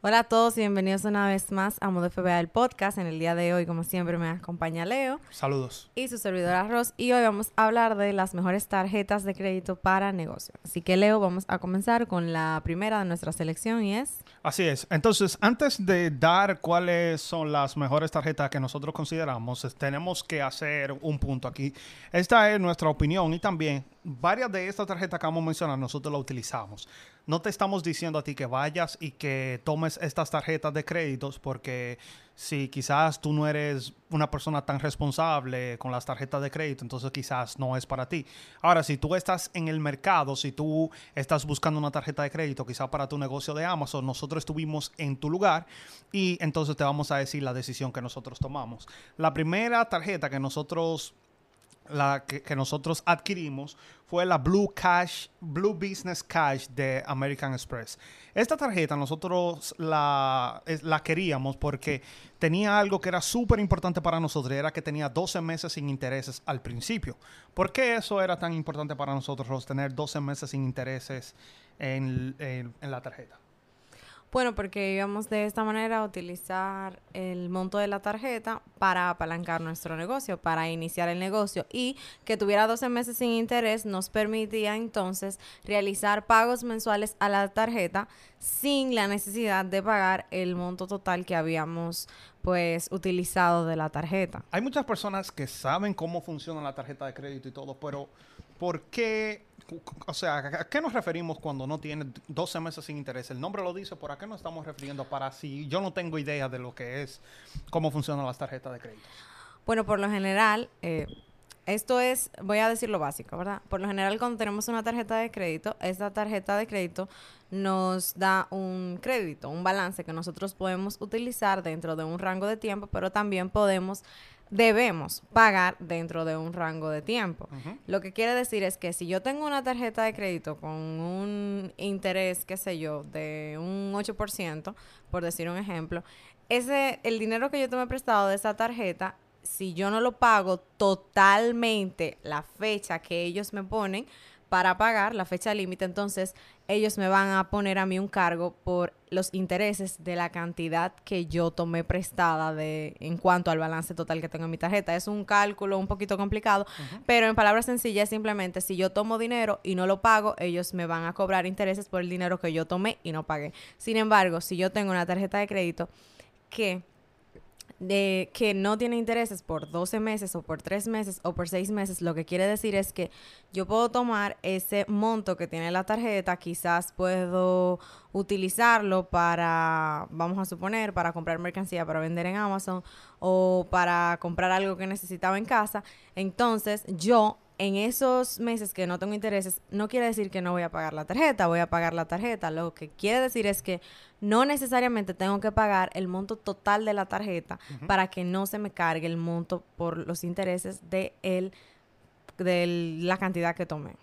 Hola a todos y bienvenidos una vez más a Modo FBA el podcast. En el día de hoy, como siempre, me acompaña Leo. Saludos. Y su servidora Ross. Y hoy vamos a hablar de las mejores tarjetas de crédito para negocio. Así que Leo, vamos a comenzar con la primera de nuestra selección y es... Así es. Entonces, antes de dar cuáles son las mejores tarjetas que nosotros consideramos, tenemos que hacer un punto aquí. Esta es nuestra opinión y también varias de estas tarjetas que vamos a mencionar nosotros las utilizamos no te estamos diciendo a ti que vayas y que tomes estas tarjetas de créditos porque si quizás tú no eres una persona tan responsable con las tarjetas de crédito, entonces quizás no es para ti. Ahora, si tú estás en el mercado, si tú estás buscando una tarjeta de crédito, quizás para tu negocio de Amazon, nosotros estuvimos en tu lugar y entonces te vamos a decir la decisión que nosotros tomamos. La primera tarjeta que nosotros la que, nosotros adquirimos fue la Blue Cash, Blue Business Cash de American Express. Esta tarjeta nosotros la, la queríamos porque tenía algo que era súper importante para nosotros, era que tenía 12 meses sin intereses al principio. ¿Por qué eso era tan importante para nosotros, tener 12 meses sin intereses en la tarjeta? Bueno, porque íbamos de esta manera a utilizar el monto de la tarjeta para apalancar nuestro negocio, para iniciar el negocio y que tuviera 12 meses sin interés nos permitía entonces realizar pagos mensuales a la tarjeta sin la necesidad de pagar el monto total que habíamos pues utilizado de la tarjeta. Hay muchas personas que saben cómo funciona la tarjeta de crédito y todo, pero ¿por qué o sea, ¿a qué nos referimos cuando no tiene 12 meses sin interés? El nombre lo dice, ¿por a qué nos estamos refiriendo? Para si yo no tengo idea de lo que es, cómo funcionan las tarjetas de crédito. Bueno, por lo general, eh, esto es, voy a decir lo básico, ¿verdad? Por lo general, cuando tenemos una tarjeta de crédito, esta tarjeta de crédito nos da un crédito, un balance que nosotros podemos utilizar dentro de un rango de tiempo, pero también podemos debemos pagar dentro de un rango de tiempo. Lo que quiere decir es que si yo tengo una tarjeta de crédito con un interés, qué sé yo, de un 8%, por decir un ejemplo, ese el dinero que yo tomé prestado de esa tarjeta, si yo no lo pago totalmente la fecha que ellos me ponen, para pagar la fecha límite, entonces ellos me van a poner a mí un cargo por los intereses de la cantidad que yo tomé prestada de en cuanto al balance total que tengo en mi tarjeta. Es un cálculo un poquito complicado, pero en palabras sencillas simplemente si yo tomo dinero y no lo pago, ellos me van a cobrar intereses por el dinero que yo tomé y no pagué. Sin embargo, si yo tengo una tarjeta de crédito que de que no tiene intereses por 12 meses o por 3 meses o por 6 meses, lo que quiere decir es que yo puedo tomar ese monto que tiene la tarjeta, quizás puedo utilizarlo para, vamos a suponer, para comprar mercancía para vender en Amazon o para comprar algo que necesitaba en casa. Entonces yo en esos meses que no tengo intereses, no quiere decir que no voy a pagar la tarjeta, voy a pagar la tarjeta. Lo que quiere decir es que no necesariamente tengo que pagar el monto total de la tarjeta para que no se me cargue el monto por los intereses de, el, de la cantidad que tomé.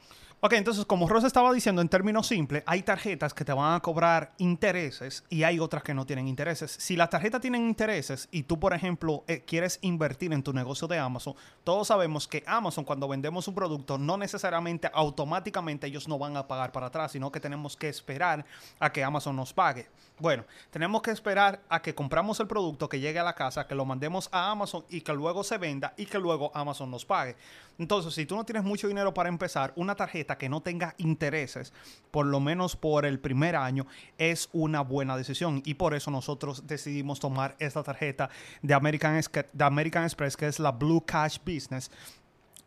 Ok, entonces como Rosa estaba diciendo en términos simples, hay tarjetas que te van a cobrar intereses y hay otras que no tienen intereses. Si las tarjetas tienen intereses y tú, por ejemplo, eh, quieres invertir en tu negocio de Amazon, todos sabemos que Amazon cuando vendemos un producto no necesariamente automáticamente ellos no van a pagar para atrás, sino que tenemos que esperar a que Amazon nos pague. Bueno, tenemos que esperar a que compramos el producto, que llegue a la casa, que lo mandemos a Amazon y que luego se venda y que luego Amazon nos pague. Entonces, si tú no tienes mucho dinero para empezar, una tarjeta que no tenga intereses, por lo menos por el primer año, es una buena decisión. Y por eso nosotros decidimos tomar esta tarjeta de American, de American Express, que es la Blue Cash Business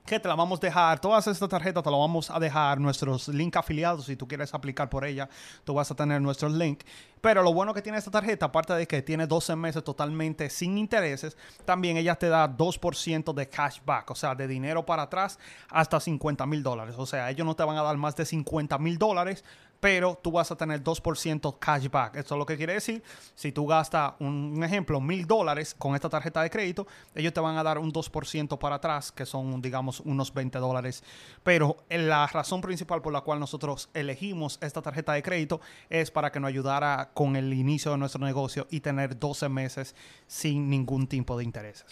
que te la vamos a dejar, todas estas tarjetas te las vamos a dejar, nuestros link afiliados, si tú quieres aplicar por ella, tú vas a tener nuestros link. Pero lo bueno que tiene esta tarjeta, aparte de que tiene 12 meses totalmente sin intereses, también ella te da 2% de cashback, o sea, de dinero para atrás hasta 50 mil dólares. O sea, ellos no te van a dar más de 50 mil dólares pero tú vas a tener 2% cashback. Esto es lo que quiere decir, si tú gastas, un, ejemplo, mil dólares con esta tarjeta de crédito, ellos te van a dar un 2% para atrás, que son, digamos, unos 20 dólares. Pero la razón principal por la cual nosotros elegimos esta tarjeta de crédito es para que nos ayudara con el inicio de nuestro negocio y tener 12 meses sin ningún tipo de intereses.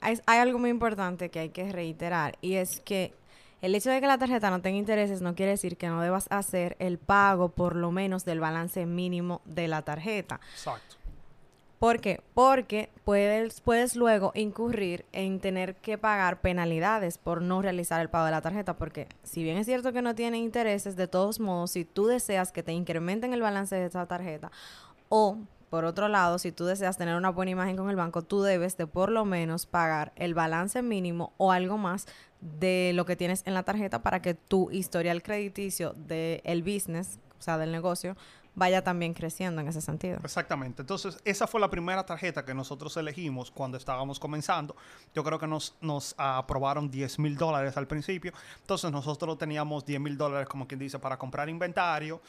Hay algo muy importante que hay que reiterar y es que el hecho de que la tarjeta no tenga intereses no quiere decir que no debas hacer el pago por lo menos del balance mínimo de la tarjeta. Exacto. ¿Por qué? Porque puedes, puedes luego incurrir en tener que pagar penalidades por no realizar el pago de la tarjeta, porque si bien es cierto que no tiene intereses, de todos modos, si tú deseas que te incrementen el balance de esa tarjeta o por otro lado, si tú deseas tener una buena imagen con el banco, tú debes de por lo menos pagar el balance mínimo o algo más de lo que tienes en la tarjeta para que tu historial crediticio del business, o sea, del negocio, vaya también creciendo en ese sentido. Exactamente. Entonces, esa fue la primera tarjeta que nosotros elegimos cuando estábamos comenzando. Yo creo que nos, nos aprobaron 10 mil dólares al principio. Entonces, nosotros teníamos 10 mil dólares, como quien dice, para comprar inventario.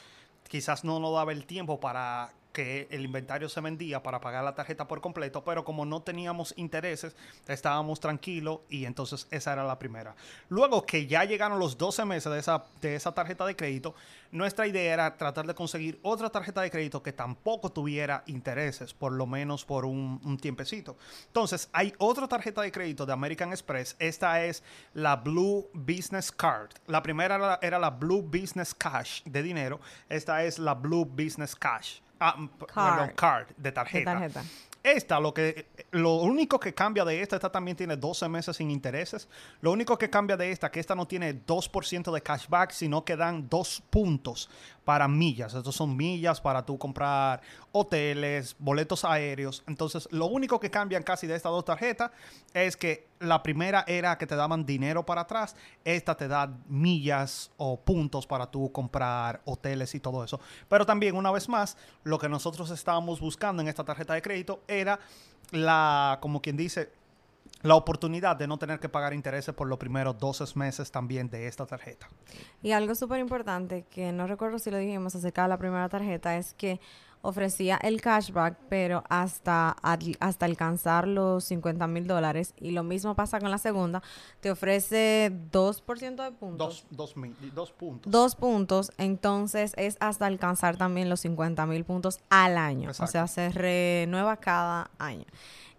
Quizás no nos daba el tiempo para que el inventario se vendía para pagar la tarjeta por completo, pero como no teníamos intereses, estábamos tranquilos y entonces esa era la primera. Luego que ya llegaron los 12 meses de esa, de esa tarjeta de crédito, nuestra idea era tratar de conseguir otra tarjeta de crédito que tampoco tuviera intereses, por lo menos por un, tiempecito. Entonces, hay otra tarjeta de crédito de American Express. Esta es la Blue Business Card. La primera era, era la Blue Business Cash de dinero. Esta es la Blue Business Cash. Ah, Card. perdón, card, de De tarjeta. Esta, lo que lo único que cambia de esta, esta también tiene 12 meses sin intereses. Lo único que cambia de esta, que esta no tiene 2% de cashback, sino que dan dos puntos para millas. Estos son millas para tú comprar hoteles, boletos aéreos. Entonces, lo único que cambian casi de estas dos tarjetas es que la primera era que te daban dinero para atrás, esta te da millas o puntos para tú comprar hoteles y todo eso. Pero también, una vez más, lo que nosotros estábamos buscando en esta tarjeta de crédito era la, como quien dice, la oportunidad de no tener que pagar intereses por los primeros 12 meses también de esta tarjeta. Y algo súper importante, que no recuerdo si lo dijimos acerca de la primera tarjeta, es que ofrecía el cashback, pero hasta, hasta alcanzar los 50 mil dólares. Y lo mismo pasa con la segunda, te ofrece 2% de puntos. Dos, dos, mil- dos puntos. Dos puntos, entonces es hasta alcanzar también los 50 mil puntos al año. Exacto. O sea, se renueva cada año.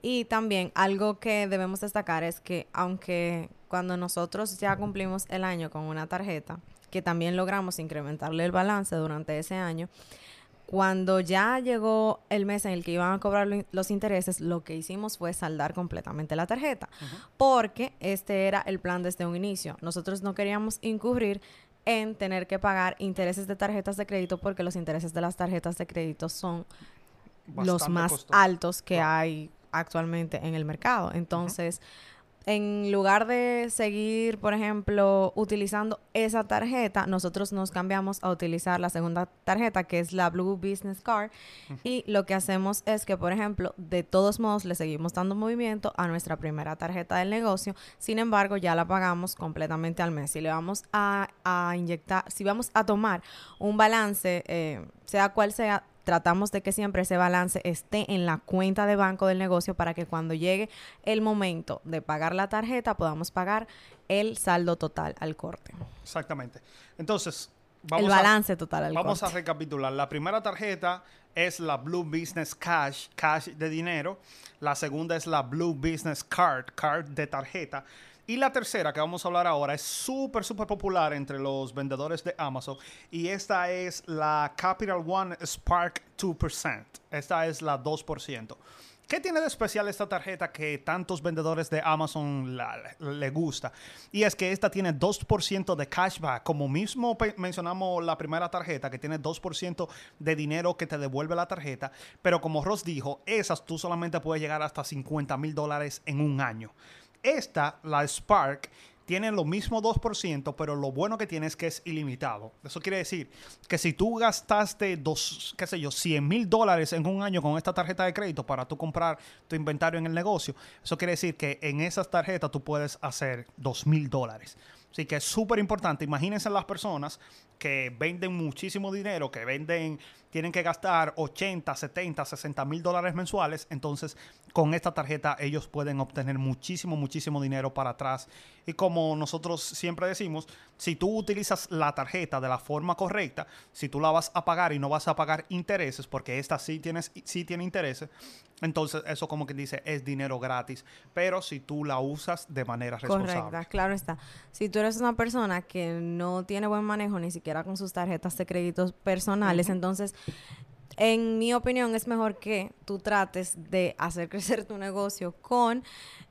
Y también algo que debemos destacar es que aunque cuando nosotros ya cumplimos el año con una tarjeta, que también logramos incrementarle el balance durante ese año, cuando ya llegó el mes en el que iban a cobrar lo- los intereses, lo que hicimos fue saldar completamente la tarjeta, porque este era el plan desde un inicio. Nosotros no queríamos incurrir en tener que pagar intereses de tarjetas de crédito porque los intereses de las tarjetas de crédito son los más costoso. altos que hay actualmente en el mercado. Entonces, en lugar de seguir, por ejemplo, utilizando esa tarjeta, nosotros nos cambiamos a utilizar la segunda tarjeta, que es la Blue Business Card. Y lo que hacemos es que, por ejemplo, de todos modos le seguimos dando movimiento a nuestra primera tarjeta del negocio. Sin embargo, ya la pagamos completamente al mes. Si le vamos a, a inyectar, si vamos a tomar un balance, eh, sea cual sea, tratamos de que siempre ese balance esté en la cuenta de banco del negocio para que cuando llegue el momento de pagar la tarjeta podamos pagar el saldo total al corte. Exactamente. Entonces, el vamos a- balance total al Vamos corte. a recapitular. La primera tarjeta es la Blue Business Cash, cash de dinero. La segunda es la Blue Business Card, card de tarjeta. Y la tercera que vamos a hablar ahora es súper, súper popular entre los vendedores de Amazon. Y esta es la Capital One Spark 2%. Esta es la 2%. ¿Qué tiene de especial esta tarjeta que tantos vendedores de Amazon le gusta? Y es que esta tiene 2% de cashback, como mismo mencionamos la primera tarjeta, que tiene 2% de dinero que te devuelve la tarjeta, pero como Ross dijo, esas tú solamente puedes llegar hasta 50 mil dólares en un año. Esta, la Spark, tiene lo mismo 2%, pero lo bueno que tiene es que es ilimitado. Eso quiere decir que si tú gastaste, dos, qué sé yo, 100 mil dólares en un año con esta tarjeta de crédito para tú comprar tu inventario en el negocio, eso quiere decir que en esas tarjetas tú puedes hacer 2 mil dólares. Así que es súper importante. Imagínense las personas que venden muchísimo dinero, que venden, tienen que gastar 80, 70, 60 mil dólares mensuales, entonces con esta tarjeta ellos pueden obtener muchísimo, muchísimo dinero para atrás. Y como nosotros siempre decimos, si tú utilizas la tarjeta de la forma correcta, si tú la vas a pagar y no vas a pagar intereses, porque esta sí, tienes, sí tiene intereses, entonces eso como que dice es dinero gratis. Pero si tú la usas de manera responsable. Correcta, claro está. Si tú eres una persona que no tiene buen manejo ni siquiera con sus tarjetas de créditos personales, entonces en mi opinión es mejor que tú trates de hacer crecer tu negocio con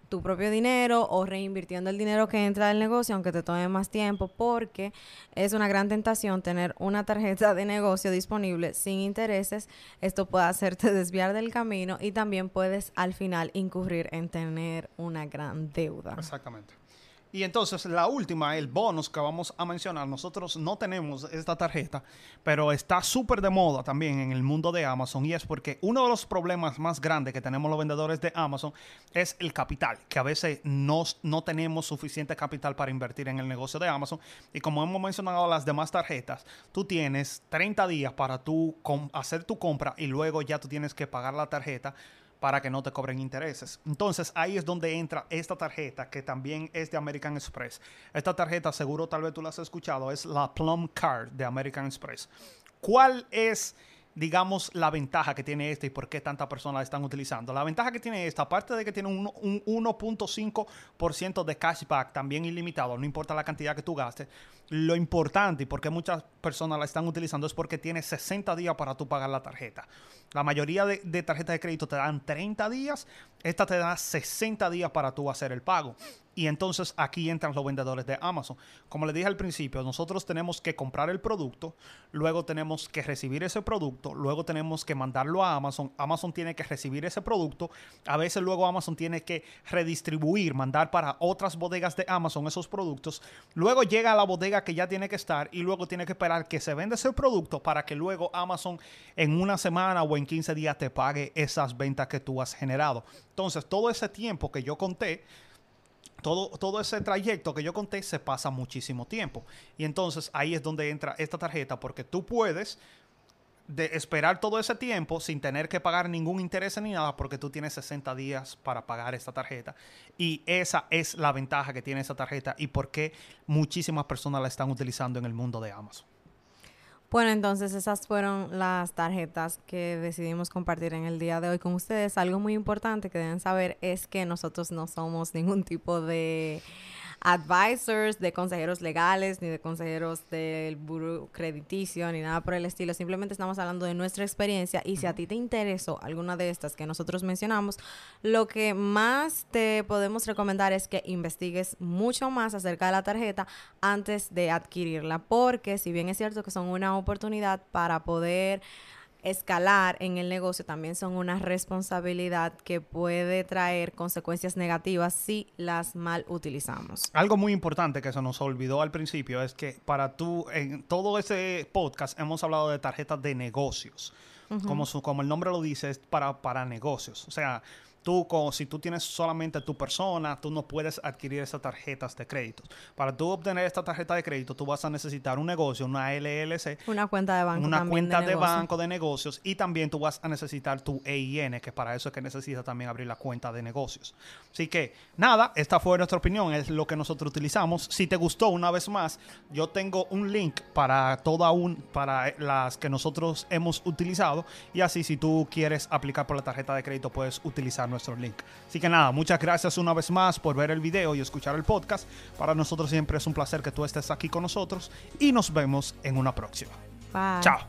tu propio dinero o reinvirtiendo el dinero que entra del negocio, aunque te tome más tiempo, porque es una gran tentación tener una tarjeta de negocio disponible sin intereses. Esto puede hacerte desviar del camino y también puedes al final incurrir en tener una gran deuda. Exactamente. Y entonces la última, el bonus que vamos a mencionar, nosotros no tenemos esta tarjeta, pero está súper de moda también en el mundo de Amazon y es porque uno de los problemas más grandes que tenemos los vendedores de Amazon es el capital, que a veces no, no tenemos suficiente capital para invertir en el negocio de Amazon. Y como hemos mencionado las demás tarjetas, tú tienes 30 días para tú hacer tu compra y luego ya tú tienes que pagar la tarjeta para que no te cobren intereses. Entonces ahí es donde entra esta tarjeta que también es de American Express. Esta tarjeta seguro tal vez tú la has escuchado, es la Plum Card de American Express. ¿Cuál es digamos, la ventaja que tiene esta y por qué tantas personas la están utilizando. La ventaja que tiene esta, aparte de que tiene un, un 1.5% de cashback también ilimitado, no importa la cantidad que tú gastes, lo importante y por qué muchas personas la están utilizando es porque tiene 60 días para tú pagar la tarjeta. La mayoría de, de tarjetas de crédito te dan 30 días, esta te da 60 días para tú hacer el pago. Y entonces aquí entran los vendedores de Amazon. Como les dije al principio, nosotros tenemos que comprar el producto, luego tenemos que recibir ese producto, luego tenemos que mandarlo a Amazon, Amazon tiene que recibir ese producto, a veces luego Amazon tiene que redistribuir, mandar para otras bodegas de Amazon esos productos, luego llega a la bodega que ya tiene que estar y luego tiene que esperar que se venda ese producto para que luego Amazon en una semana o en 15 días te pague esas ventas que tú has generado. Entonces, todo ese tiempo que yo conté, todo, todo ese trayecto que yo conté se pasa muchísimo tiempo. Y entonces ahí es donde entra esta tarjeta, porque tú puedes de esperar todo ese tiempo sin tener que pagar ningún interés ni nada, porque tú tienes 60 días para pagar esta tarjeta. Y esa es la ventaja que tiene esa tarjeta y por qué muchísimas personas la están utilizando en el mundo de Amazon. Bueno, entonces esas fueron las tarjetas que decidimos compartir en el día de hoy con ustedes. Algo muy importante que deben saber es que nosotros no somos ningún tipo de advisors, de consejeros legales, ni de consejeros del buro crediticio, ni nada por el estilo. Simplemente estamos hablando de nuestra experiencia y si a ti te interesó alguna de estas que nosotros mencionamos, lo que más te podemos recomendar es que investigues mucho más acerca de la tarjeta antes de adquirirla, porque si bien es cierto que son una oportunidad para poder escalar en el negocio también son una responsabilidad que puede traer consecuencias negativas si las mal utilizamos. Algo muy importante que se nos olvidó al principio es que para tú, en todo ese podcast hemos hablado de tarjetas de negocios. como, su, como el nombre lo dice, es para, para negocios. O sea, tú, si tú tienes solamente tu persona, tú no puedes adquirir esas tarjetas de crédito. Para tú obtener esta tarjeta de crédito, tú vas a necesitar un negocio, una LLC. Una cuenta de banco. Una cuenta de, banco de negocios y también tú vas a necesitar tu EIN, que para eso es que necesitas también abrir la cuenta de negocios. Así que, nada, esta fue nuestra opinión, es lo que nosotros utilizamos. Si te gustó, una vez más, yo tengo un link para toda un, para las que nosotros hemos utilizado y así si tú quieres aplicar por la tarjeta de crédito, puedes utilizar nuestro link. Así que nada, muchas gracias una vez más por ver el video y escuchar el podcast. Para nosotros siempre es un placer que tú estés aquí con nosotros y nos vemos en una próxima. Chao.